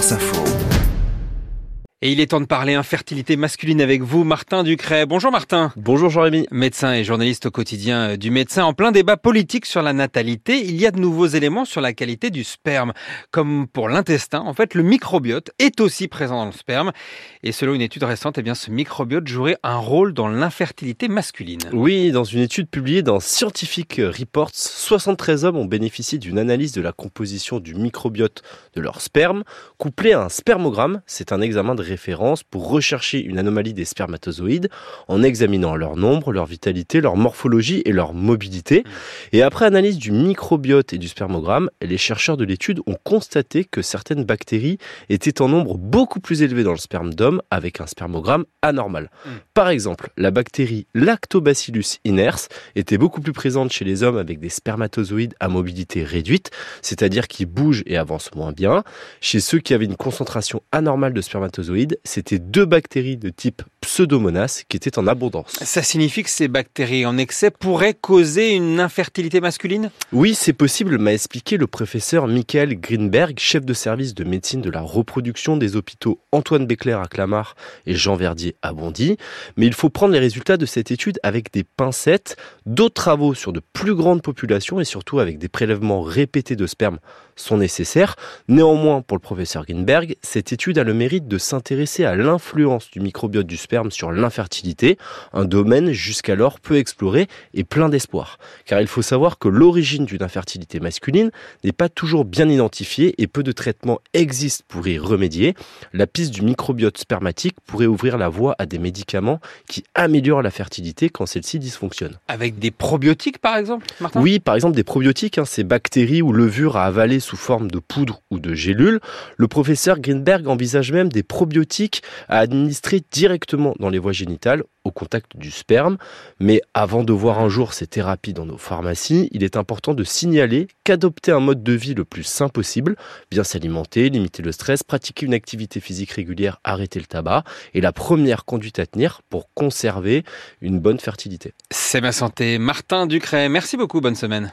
France Info. Et il est temps de parler infertilité masculine avec vous, Martin Ducret. Bonjour Martin. Bonjour Jean-Rémy. Médecin et journaliste au quotidien du médecin. En plein débat politique sur la natalité, il y a de nouveaux éléments sur la qualité du sperme. Comme pour l'intestin, en fait, le microbiote est aussi présent dans le sperme. Et selon une étude récente, eh bien, ce microbiote jouerait un rôle dans l'infertilité masculine. Oui, dans une étude publiée dans Scientific Reports, 73 hommes ont bénéficié d'une analyse de la composition du microbiote de leur sperme, couplé à un spermogramme. C'est un examen de référence pour rechercher une anomalie des spermatozoïdes en examinant leur nombre, leur vitalité, leur morphologie et leur mobilité. Et après analyse du microbiote et du spermogramme, les chercheurs de l'étude ont constaté que certaines bactéries étaient en nombre beaucoup plus élevé dans le sperme d'homme avec un spermogramme anormal. Mm. Par exemple, la bactérie Lactobacillus iners était beaucoup plus présente chez les hommes avec des spermatozoïdes à mobilité réduite, c'est-à-dire qui bougent et avancent moins bien. Chez ceux qui avaient une concentration anormale de spermatozoïdes, c'était deux bactéries de type Pseudomonas qui étaient en abondance. Ça signifie que ces bactéries en excès pourraient causer une infertilité masculine? Oui, c'est possible, m'a expliqué le professeur Michael Greenberg, chef de service de médecine de la reproduction des hôpitaux Antoine Béclair à Clamart et Jean Verdier à Bondy. Mais il faut prendre les résultats de cette étude avec des pincettes. D'autres travaux sur de plus grandes populations et surtout avec des prélèvements répétés de sperme sont nécessaires. Néanmoins, pour le professeur Greenberg, cette étude a le mérite de s'intéresser à l'influence du microbiote du sperme sur l'infertilité, un domaine jusqu'alors peu exploré et plein d'espoir. Car il faut savoir que l'origine d'une infertilité masculine n'est pas toujours bien identifiée et peu de traitements existent pour y remédier. La piste du microbiote spermatique pourrait ouvrir la voie à des médicaments qui améliorent la fertilité quand celle-ci dysfonctionne. Avec des probiotiques par exemple, Martin? Oui, par exemple des probiotiques, hein, ces bactéries ou levures à avaler sous forme de poudre ou de gélules. Le professeur Greenberg envisage même des probiotiques à administrer directement dans les voies génitales au contact du sperme. Mais avant de voir un jour ces thérapies dans nos pharmacies, il est important de signaler qu'adopter un mode de vie le plus sain possible, bien s'alimenter, limiter le stress, pratiquer une activité physique régulière, arrêter le tabac, est la première conduite à tenir pour conserver une bonne fertilité. C'est ma santé. Martin Ducret, merci beaucoup, bonne semaine.